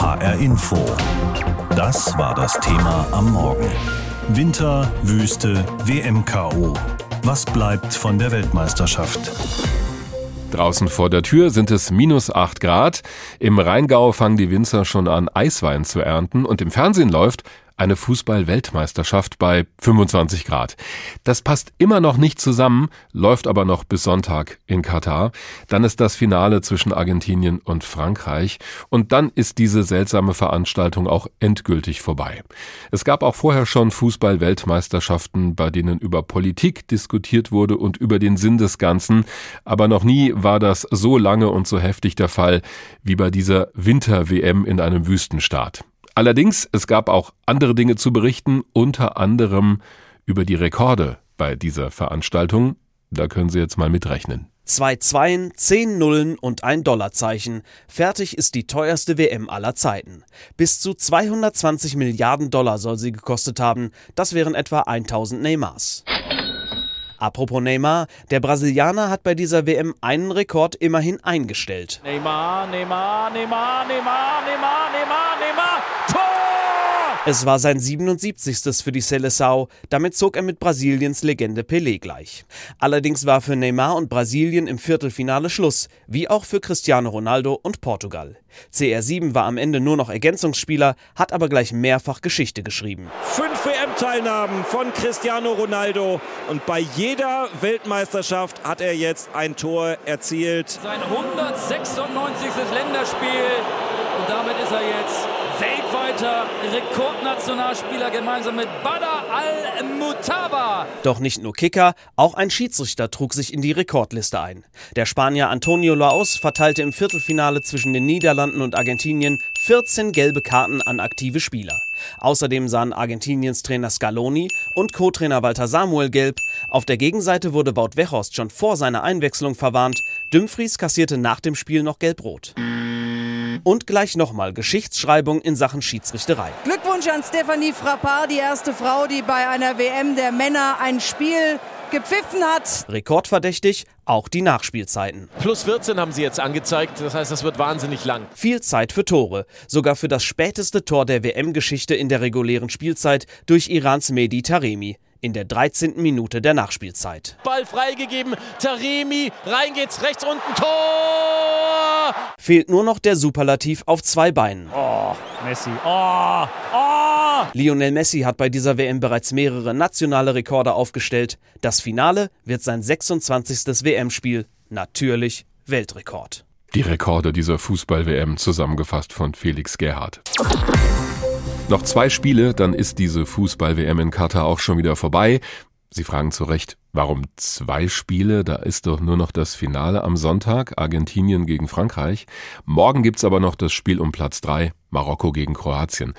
HR Info. Das war das Thema am Morgen. Winter, Wüste, WMKO. Was bleibt von der Weltmeisterschaft? Draußen vor der Tür sind es minus 8 Grad. Im Rheingau fangen die Winzer schon an, Eiswein zu ernten. Und im Fernsehen läuft eine Fußball-Weltmeisterschaft bei 25 Grad. Das passt immer noch nicht zusammen, läuft aber noch bis Sonntag in Katar. Dann ist das Finale zwischen Argentinien und Frankreich und dann ist diese seltsame Veranstaltung auch endgültig vorbei. Es gab auch vorher schon Fußball-Weltmeisterschaften, bei denen über Politik diskutiert wurde und über den Sinn des Ganzen, aber noch nie war das so lange und so heftig der Fall wie bei dieser Winter-WM in einem Wüstenstaat. Allerdings, es gab auch andere Dinge zu berichten, unter anderem über die Rekorde bei dieser Veranstaltung. Da können Sie jetzt mal mitrechnen. Zwei Zweien, zehn Nullen und ein Dollarzeichen. Fertig ist die teuerste WM aller Zeiten. Bis zu 220 Milliarden Dollar soll sie gekostet haben. Das wären etwa 1000 Neymars. Apropos Neymar, der Brasilianer hat bei dieser WM einen Rekord immerhin eingestellt. Neymar, Neymar, Neymar, Neymar, Neymar, Neymar, Neymar. Es war sein 77. für die Seleção, damit zog er mit Brasiliens Legende Pelé gleich. Allerdings war für Neymar und Brasilien im Viertelfinale Schluss, wie auch für Cristiano Ronaldo und Portugal. CR7 war am Ende nur noch Ergänzungsspieler, hat aber gleich mehrfach Geschichte geschrieben. Fünf WM-Teilnahmen von Cristiano Ronaldo und bei jeder Weltmeisterschaft hat er jetzt ein Tor erzielt. Sein 196. Länderspiel und damit ist er jetzt weltweiter Rekordnationalspieler gemeinsam mit Badr Al-Mutaba. Doch nicht nur Kicker, auch ein Schiedsrichter trug sich in die Rekordliste ein. Der Spanier Antonio Laos verteilte im Viertelfinale zwischen den Niederlanden und Argentinien 14 gelbe Karten an aktive Spieler. Außerdem sahen Argentiniens Trainer Scaloni und Co-Trainer Walter Samuel gelb. Auf der Gegenseite wurde Wout Weghorst schon vor seiner Einwechslung verwarnt. Dumfries kassierte nach dem Spiel noch gelb-rot. Und gleich nochmal Geschichtsschreibung in Sachen Schiedsrichterei. Glückwunsch an Stephanie Frappard, die erste Frau, die bei einer WM der Männer ein Spiel gepfiffen hat. Rekordverdächtig auch die Nachspielzeiten. Plus 14 haben sie jetzt angezeigt, das heißt, das wird wahnsinnig lang. Viel Zeit für Tore, sogar für das späteste Tor der WM-Geschichte in der regulären Spielzeit durch Irans Mehdi Taremi in der 13. Minute der Nachspielzeit. Ball freigegeben, Taremi, rein geht's, rechts unten, Tor! Fehlt nur noch der Superlativ auf zwei Beinen. Oh, Messi. Oh, oh! Lionel Messi hat bei dieser WM bereits mehrere nationale Rekorde aufgestellt. Das Finale wird sein 26. WM-Spiel. Natürlich Weltrekord. Die Rekorde dieser Fußball-WM zusammengefasst von Felix Gerhardt. Noch zwei Spiele, dann ist diese Fußball-WM in Katar auch schon wieder vorbei. Sie fragen zu Recht, warum zwei Spiele? Da ist doch nur noch das Finale am Sonntag, Argentinien gegen Frankreich. Morgen gibt's aber noch das Spiel um Platz drei, Marokko gegen Kroatien.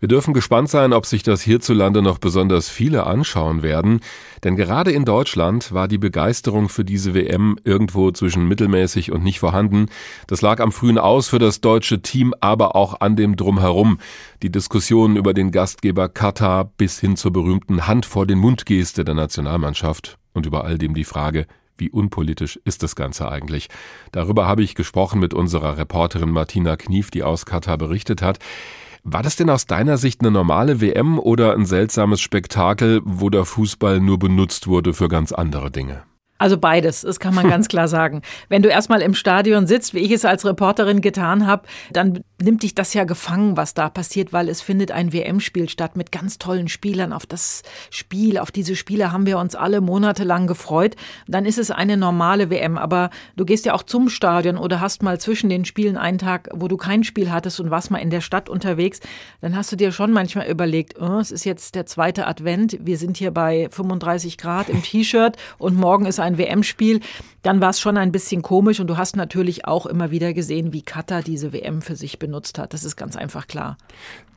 Wir dürfen gespannt sein, ob sich das hierzulande noch besonders viele anschauen werden, denn gerade in Deutschland war die Begeisterung für diese WM irgendwo zwischen mittelmäßig und nicht vorhanden. Das lag am frühen Aus für das deutsche Team, aber auch an dem Drumherum. Die Diskussionen über den Gastgeber Katar bis hin zur berühmten Hand vor den Mund Geste der Nationalmannschaft und über all dem die Frage, wie unpolitisch ist das Ganze eigentlich? Darüber habe ich gesprochen mit unserer Reporterin Martina Knief, die aus Katar berichtet hat. War das denn aus deiner Sicht eine normale WM oder ein seltsames Spektakel, wo der Fußball nur benutzt wurde für ganz andere Dinge? Also beides, das kann man ganz klar sagen. Wenn du erstmal im Stadion sitzt, wie ich es als Reporterin getan habe, dann nimmt dich das ja gefangen, was da passiert, weil es findet ein WM-Spiel statt mit ganz tollen Spielern. Auf das Spiel, auf diese Spiele haben wir uns alle monatelang gefreut. Dann ist es eine normale WM, aber du gehst ja auch zum Stadion oder hast mal zwischen den Spielen einen Tag, wo du kein Spiel hattest und warst mal in der Stadt unterwegs. Dann hast du dir schon manchmal überlegt, oh, es ist jetzt der zweite Advent, wir sind hier bei 35 Grad im T-Shirt und morgen ist ein WM-Spiel. Dann war es schon ein bisschen komisch und du hast natürlich auch immer wieder gesehen, wie Katar diese WM für sich benutzt hat. Das ist ganz einfach klar.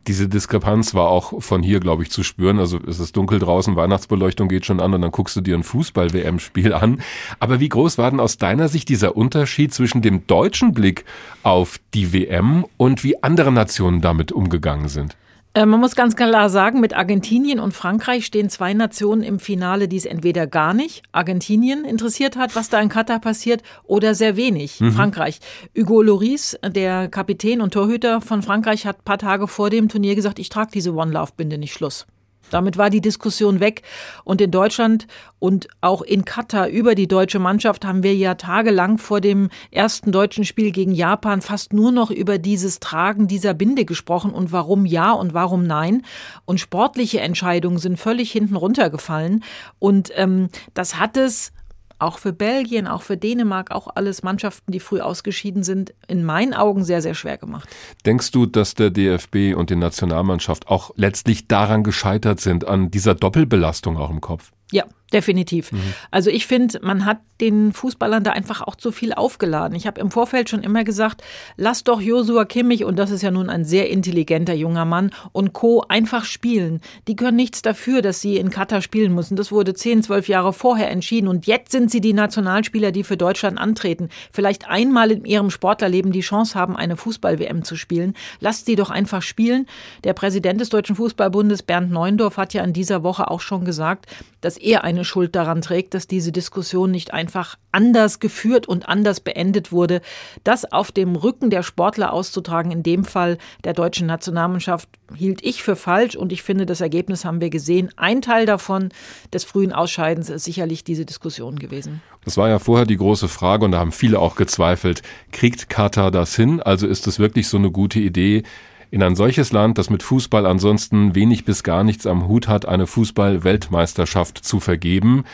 Diese Diskrepanz war auch von hier, glaube ich, zu spüren. Also es ist dunkel draußen, Weihnachtsbeleuchtung geht schon an und dann guckst du dir ein Fußball-WM-Spiel an. Aber wie groß war denn aus deiner Sicht dieser Unterschied zwischen dem deutschen Blick auf die WM und wie andere Nationen damit umgegangen sind? Äh, man muss ganz klar sagen, mit Argentinien und Frankreich stehen zwei Nationen im Finale, die es entweder gar nicht Argentinien interessiert hat, was da in Katar passiert, oder sehr wenig mhm. Frankreich. Hugo Loris, der Kapitän und Torhüter von Frankreich, hat ein paar Tage vor dem Turnier gesagt, ich trage diese One Love Binde nicht Schluss. Damit war die Diskussion weg. Und in Deutschland und auch in Katar über die deutsche Mannschaft haben wir ja tagelang vor dem ersten deutschen Spiel gegen Japan fast nur noch über dieses Tragen dieser Binde gesprochen und warum ja und warum nein. Und sportliche Entscheidungen sind völlig hinten runtergefallen. Und ähm, das hat es auch für Belgien, auch für Dänemark, auch alles Mannschaften, die früh ausgeschieden sind, in meinen Augen sehr, sehr schwer gemacht. Denkst du, dass der DFB und die Nationalmannschaft auch letztlich daran gescheitert sind, an dieser Doppelbelastung auch im Kopf? Ja, definitiv. Mhm. Also ich finde, man hat den Fußballern da einfach auch zu viel aufgeladen. Ich habe im Vorfeld schon immer gesagt, lass doch Josua Kimmich, und das ist ja nun ein sehr intelligenter junger Mann, und Co. einfach spielen. Die können nichts dafür, dass sie in Katar spielen müssen. Das wurde zehn, zwölf Jahre vorher entschieden. Und jetzt sind sie die Nationalspieler, die für Deutschland antreten. Vielleicht einmal in ihrem Sportlerleben die Chance haben, eine Fußball-WM zu spielen. Lasst sie doch einfach spielen. Der Präsident des Deutschen Fußballbundes, Bernd Neuendorf, hat ja in dieser Woche auch schon gesagt, dass er eine Schuld daran trägt, dass diese Diskussion nicht einfach anders geführt und anders beendet wurde. Das auf dem Rücken der Sportler auszutragen, in dem Fall der deutschen Nationalmannschaft, hielt ich für falsch und ich finde, das Ergebnis haben wir gesehen. Ein Teil davon des frühen Ausscheidens ist sicherlich diese Diskussion gewesen. Das war ja vorher die große Frage und da haben viele auch gezweifelt. Kriegt Katar das hin? Also ist es wirklich so eine gute Idee, in ein solches Land, das mit Fußball ansonsten wenig bis gar nichts am Hut hat, eine Fußball-Weltmeisterschaft zu vergeben.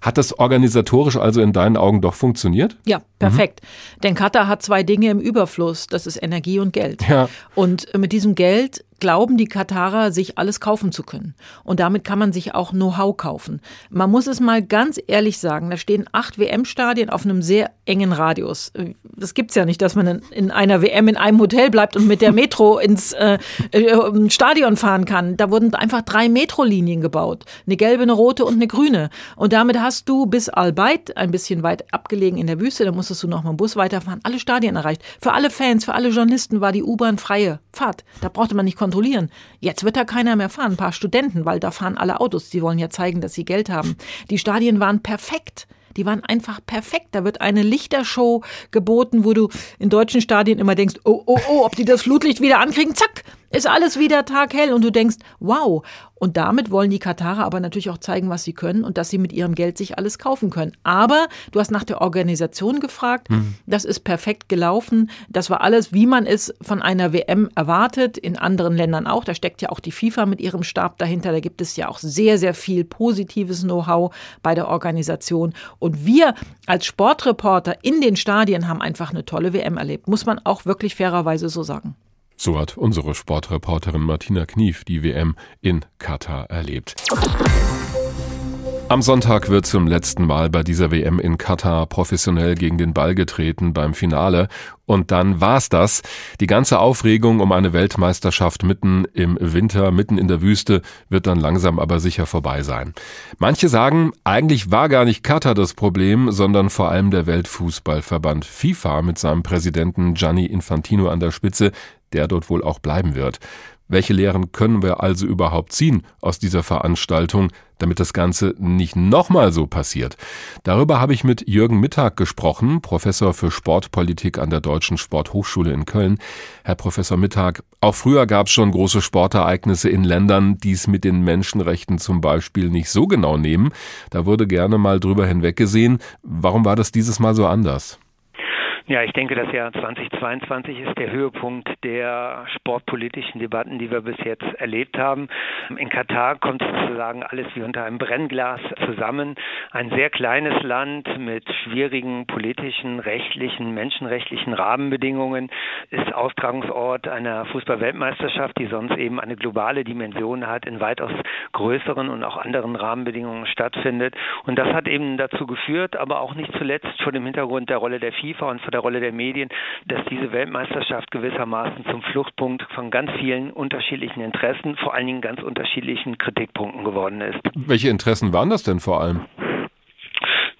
Hat das organisatorisch also in deinen Augen doch funktioniert? Ja, perfekt. Mhm. Denn Katar hat zwei Dinge im Überfluss. Das ist Energie und Geld. Ja. Und mit diesem Geld glauben die Katarer, sich alles kaufen zu können. Und damit kann man sich auch Know-how kaufen. Man muss es mal ganz ehrlich sagen, da stehen acht WM-Stadien auf einem sehr engen Radius. Das gibt's ja nicht, dass man in einer WM in einem Hotel bleibt und mit der Metro ins äh, äh, Stadion fahren kann. Da wurden einfach drei Metrolinien gebaut. Eine gelbe, eine rote und eine grüne. Und damit hast du bis Al-Bayt, ein bisschen weit abgelegen in der Wüste, da musstest du noch mal einen Bus weiterfahren, alle Stadien erreicht. Für alle Fans, für alle Journalisten war die U-Bahn freie Fahrt. Da brauchte man nicht kontrollieren. Jetzt wird da keiner mehr fahren, ein paar Studenten, weil da fahren alle Autos, die wollen ja zeigen, dass sie Geld haben. Die Stadien waren perfekt. Die waren einfach perfekt. Da wird eine Lichtershow geboten, wo du in deutschen Stadien immer denkst, oh, oh, oh, ob die das Flutlicht wieder ankriegen. Zack, ist alles wieder taghell und du denkst, wow. Und damit wollen die Katarer aber natürlich auch zeigen, was sie können und dass sie mit ihrem Geld sich alles kaufen können. Aber du hast nach der Organisation gefragt. Mhm. Das ist perfekt gelaufen. Das war alles, wie man es von einer WM erwartet. In anderen Ländern auch. Da steckt ja auch die FIFA mit ihrem Stab dahinter. Da gibt es ja auch sehr, sehr viel positives Know-how bei der Organisation. Und wir als Sportreporter in den Stadien haben einfach eine tolle WM erlebt. Muss man auch wirklich fairerweise so sagen. So hat unsere Sportreporterin Martina Knief die WM in Katar erlebt. Am Sonntag wird zum letzten Mal bei dieser WM in Katar professionell gegen den Ball getreten beim Finale. Und dann war's das. Die ganze Aufregung um eine Weltmeisterschaft mitten im Winter, mitten in der Wüste, wird dann langsam aber sicher vorbei sein. Manche sagen, eigentlich war gar nicht Katar das Problem, sondern vor allem der Weltfußballverband FIFA mit seinem Präsidenten Gianni Infantino an der Spitze, der dort wohl auch bleiben wird. Welche Lehren können wir also überhaupt ziehen aus dieser Veranstaltung, damit das Ganze nicht nochmal so passiert? Darüber habe ich mit Jürgen Mittag gesprochen, Professor für Sportpolitik an der Deutschen Sporthochschule in Köln. Herr Professor Mittag, auch früher gab es schon große Sportereignisse in Ländern, die es mit den Menschenrechten zum Beispiel nicht so genau nehmen. Da wurde gerne mal drüber hinweggesehen. Warum war das dieses Mal so anders? Ja, ich denke, das Jahr 2022 ist der Höhepunkt der sportpolitischen Debatten, die wir bis jetzt erlebt haben. In Katar kommt sozusagen alles wie unter einem Brennglas zusammen. Ein sehr kleines Land mit schwierigen politischen, rechtlichen, menschenrechtlichen Rahmenbedingungen ist Austragungsort einer Fußballweltmeisterschaft, die sonst eben eine globale Dimension hat, in weitaus größeren und auch anderen Rahmenbedingungen stattfindet. Und das hat eben dazu geführt, aber auch nicht zuletzt vor dem Hintergrund der Rolle der FIFA und vor der der Rolle der Medien, dass diese Weltmeisterschaft gewissermaßen zum Fluchtpunkt von ganz vielen unterschiedlichen Interessen, vor allen Dingen ganz unterschiedlichen Kritikpunkten geworden ist. Welche Interessen waren das denn vor allem?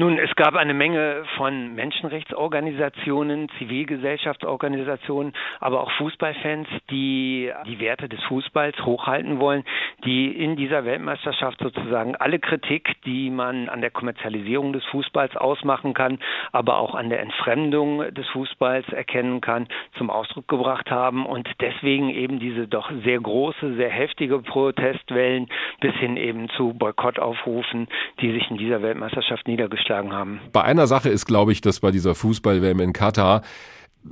Nun, es gab eine Menge von Menschenrechtsorganisationen, Zivilgesellschaftsorganisationen, aber auch Fußballfans, die die Werte des Fußballs hochhalten wollen, die in dieser Weltmeisterschaft sozusagen alle Kritik, die man an der Kommerzialisierung des Fußballs ausmachen kann, aber auch an der Entfremdung des Fußballs erkennen kann, zum Ausdruck gebracht haben und deswegen eben diese doch sehr große, sehr heftige Protestwellen bis hin eben zu Boykottaufrufen, die sich in dieser Weltmeisterschaft niedergeschlagen haben. Bei einer Sache ist, glaube ich, dass bei dieser Fußball-WM in Katar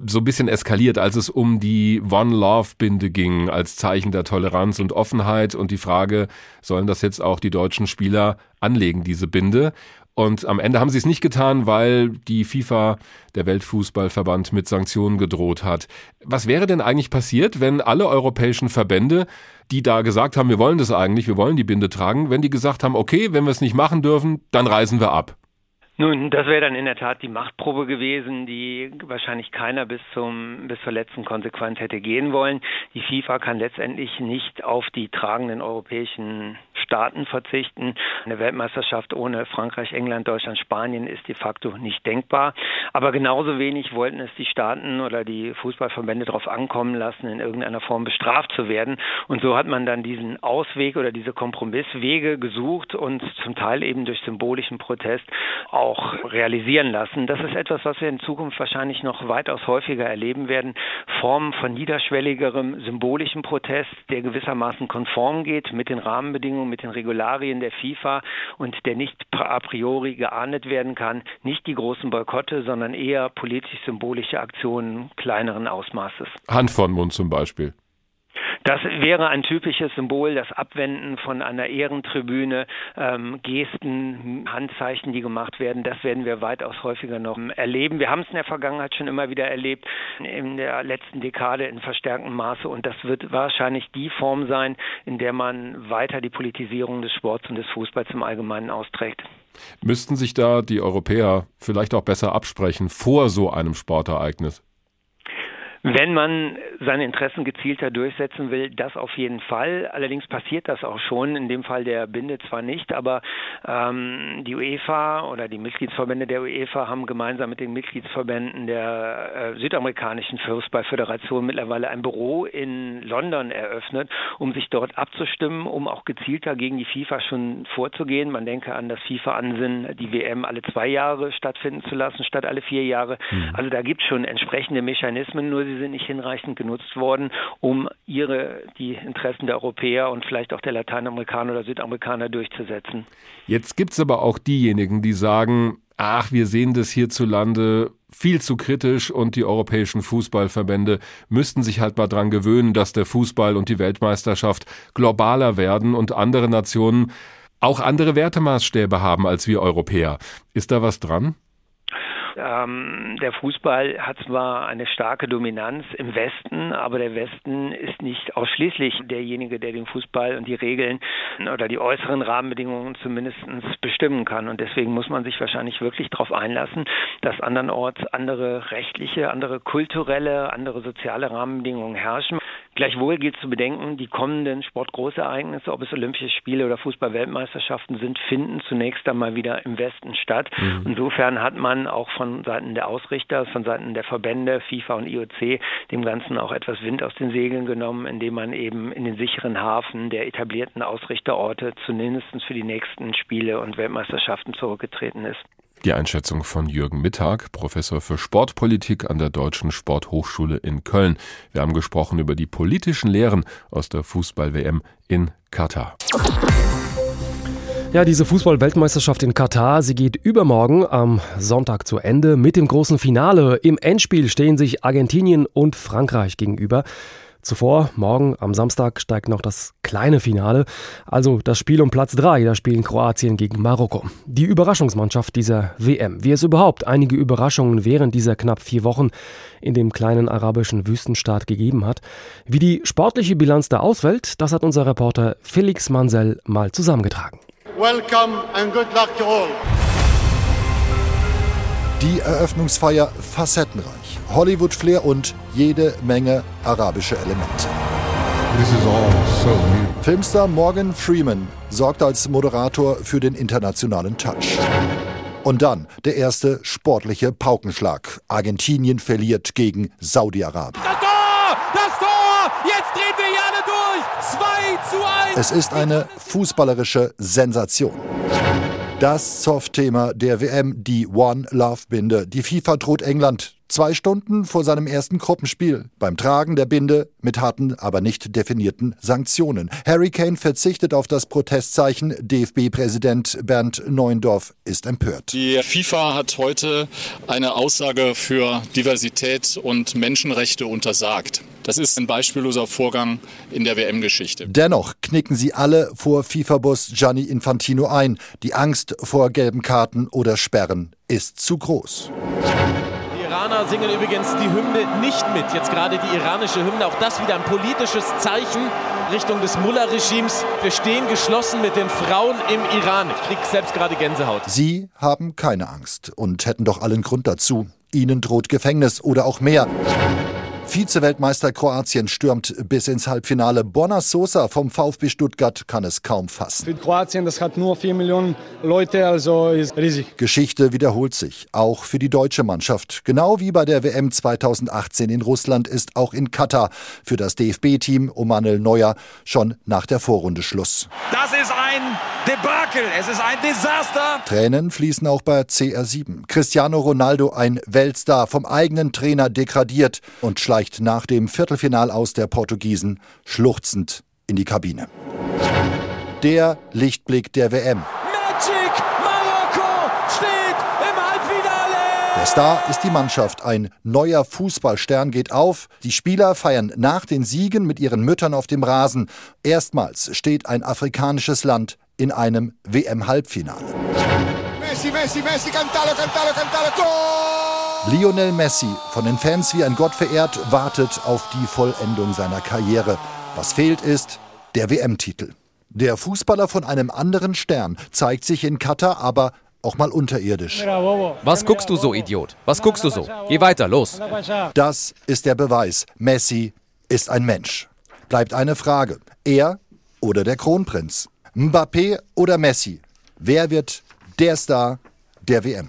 so ein bisschen eskaliert, als es um die One Love Binde ging, als Zeichen der Toleranz und Offenheit und die Frage, sollen das jetzt auch die deutschen Spieler anlegen, diese Binde? Und am Ende haben sie es nicht getan, weil die FIFA, der Weltfußballverband, mit Sanktionen gedroht hat. Was wäre denn eigentlich passiert, wenn alle europäischen Verbände, die da gesagt haben, wir wollen das eigentlich, wir wollen die Binde tragen, wenn die gesagt haben, okay, wenn wir es nicht machen dürfen, dann reisen wir ab? Nun, das wäre dann in der Tat die Machtprobe gewesen, die wahrscheinlich keiner bis zum bis zur letzten Konsequenz hätte gehen wollen. Die FIFA kann letztendlich nicht auf die tragenden europäischen Staaten verzichten. Eine Weltmeisterschaft ohne Frankreich, England, Deutschland, Spanien ist de facto nicht denkbar. Aber genauso wenig wollten es die Staaten oder die Fußballverbände darauf ankommen lassen, in irgendeiner Form bestraft zu werden. Und so hat man dann diesen Ausweg oder diese Kompromisswege gesucht und zum Teil eben durch symbolischen Protest auch realisieren lassen. Das ist etwas, was wir in Zukunft wahrscheinlich noch weitaus häufiger erleben werden. Formen von niederschwelligerem symbolischen Protest, der gewissermaßen konform geht mit den Rahmenbedingungen, mit den Regularien der FIFA und der nicht a priori geahndet werden kann. Nicht die großen Boykotte, sondern eher politisch-symbolische Aktionen kleineren Ausmaßes. Hand von Mund zum Beispiel. Das wäre ein typisches Symbol, das Abwenden von einer Ehrentribüne, ähm, Gesten, Handzeichen, die gemacht werden. Das werden wir weitaus häufiger noch erleben. Wir haben es in der Vergangenheit schon immer wieder erlebt, in der letzten Dekade in verstärktem Maße. Und das wird wahrscheinlich die Form sein, in der man weiter die Politisierung des Sports und des Fußballs im Allgemeinen austrägt. Müssten sich da die Europäer vielleicht auch besser absprechen vor so einem Sportereignis? Wenn man seine Interessen gezielter durchsetzen will, das auf jeden Fall. Allerdings passiert das auch schon, in dem Fall der Binde zwar nicht, aber ähm, die UEFA oder die Mitgliedsverbände der UEFA haben gemeinsam mit den Mitgliedsverbänden der äh, südamerikanischen Fußballföderation mittlerweile ein Büro in London eröffnet, um sich dort abzustimmen, um auch gezielter gegen die FIFA schon vorzugehen. Man denke an das FIFA-Ansinnen, die WM alle zwei Jahre stattfinden zu lassen, statt alle vier Jahre. Mhm. Also da gibt es schon entsprechende Mechanismen, nur sie sind nicht hinreichend genutzt worden, um ihre, die Interessen der Europäer und vielleicht auch der Lateinamerikaner oder Südamerikaner durchzusetzen. Jetzt gibt es aber auch diejenigen, die sagen, ach, wir sehen das hierzulande viel zu kritisch und die europäischen Fußballverbände müssten sich halt mal dran gewöhnen, dass der Fußball und die Weltmeisterschaft globaler werden und andere Nationen auch andere Wertemaßstäbe haben als wir Europäer. Ist da was dran? Ähm, der Fußball hat zwar eine starke Dominanz im Westen, aber der Westen ist nicht ausschließlich derjenige, der den Fußball und die Regeln oder die äußeren Rahmenbedingungen zumindest bestimmen kann. Und deswegen muss man sich wahrscheinlich wirklich darauf einlassen, dass andernorts andere rechtliche, andere kulturelle, andere soziale Rahmenbedingungen herrschen. Gleichwohl gilt zu bedenken, die kommenden Sportgroßereignisse, ob es Olympische Spiele oder Fußball-Weltmeisterschaften sind, finden zunächst einmal wieder im Westen statt. Mhm. Insofern hat man auch von Seiten der Ausrichter, von Seiten der Verbände, FIFA und IOC, dem Ganzen auch etwas Wind aus den Segeln genommen, indem man eben in den sicheren Hafen der etablierten Ausrichterorte zumindest für die nächsten Spiele und Weltmeisterschaften zurückgetreten ist. Die Einschätzung von Jürgen Mittag, Professor für Sportpolitik an der Deutschen Sporthochschule in Köln. Wir haben gesprochen über die politischen Lehren aus der Fußball-WM in Katar. Ja, diese Fußball-Weltmeisterschaft in Katar, sie geht übermorgen am Sonntag zu Ende mit dem großen Finale. Im Endspiel stehen sich Argentinien und Frankreich gegenüber. Zuvor, morgen am Samstag, steigt noch das kleine Finale, also das Spiel um Platz 3. Da spielen Kroatien gegen Marokko. Die Überraschungsmannschaft dieser WM. Wie es überhaupt einige Überraschungen während dieser knapp vier Wochen in dem kleinen arabischen Wüstenstaat gegeben hat. Wie die sportliche Bilanz da ausfällt, das hat unser Reporter Felix Mansell mal zusammengetragen. Welcome and good luck to all. Die Eröffnungsfeier facettenreich, Hollywood-Flair und jede Menge arabische Elemente. So Filmstar Morgan Freeman sorgt als Moderator für den internationalen Touch. Und dann der erste sportliche Paukenschlag. Argentinien verliert gegen Saudi-Arabien. Das Tor! Das Tor! Jetzt drehen wir hier alle durch! 2 zu 1! Es ist eine fußballerische Sensation. Das Soft-Thema der WM, die One Love Binde. Die FIFA droht England Zwei Stunden vor seinem ersten Gruppenspiel beim Tragen der Binde mit harten, aber nicht definierten Sanktionen. Harry Kane verzichtet auf das Protestzeichen. DFB-Präsident Bernd Neuendorf ist empört. Die FIFA hat heute eine Aussage für Diversität und Menschenrechte untersagt. Das ist ein beispielloser Vorgang in der WM-Geschichte. Dennoch knicken sie alle vor FIFA-Boss Gianni Infantino ein. Die Angst vor gelben Karten oder Sperren ist zu groß. Iraner singen übrigens die Hymne nicht mit. Jetzt gerade die iranische Hymne. Auch das wieder ein politisches Zeichen Richtung des Mullah-Regimes. Wir stehen geschlossen mit den Frauen im Iran. Ich krieg selbst gerade Gänsehaut. Sie haben keine Angst und hätten doch allen Grund dazu. Ihnen droht Gefängnis oder auch mehr. Vize-Weltmeister Kroatien stürmt bis ins Halbfinale. Borna Sosa vom VfB Stuttgart kann es kaum fassen. Für Kroatien, das hat nur 4 Millionen Leute, also ist riesig. Geschichte wiederholt sich, auch für die deutsche Mannschaft. Genau wie bei der WM 2018 in Russland ist auch in Katar für das DFB-Team um Manuel Neuer schon nach der Vorrunde Schluss. Das ist ein Debakel, es ist ein Desaster. Tränen fließen auch bei CR7. Cristiano Ronaldo, ein Weltstar, vom eigenen Trainer degradiert und schleicht schleicht nach dem Viertelfinal aus der Portugiesen schluchzend in die Kabine. Der Lichtblick der WM. Magic Marokko steht im Halbfinale. Der Star ist die Mannschaft. Ein neuer Fußballstern geht auf. Die Spieler feiern nach den Siegen mit ihren Müttern auf dem Rasen. Erstmals steht ein afrikanisches Land in einem WM-Halbfinale. Messi, Messi, Messi, cantalo, cantalo, cantalo, Goal! Lionel Messi, von den Fans wie ein Gott verehrt, wartet auf die Vollendung seiner Karriere. Was fehlt ist der WM-Titel. Der Fußballer von einem anderen Stern zeigt sich in Katar aber auch mal unterirdisch. Was guckst du so, Idiot? Was guckst du so? Geh weiter, los. Das ist der Beweis. Messi ist ein Mensch. Bleibt eine Frage. Er oder der Kronprinz? Mbappé oder Messi? Wer wird der Star der WM?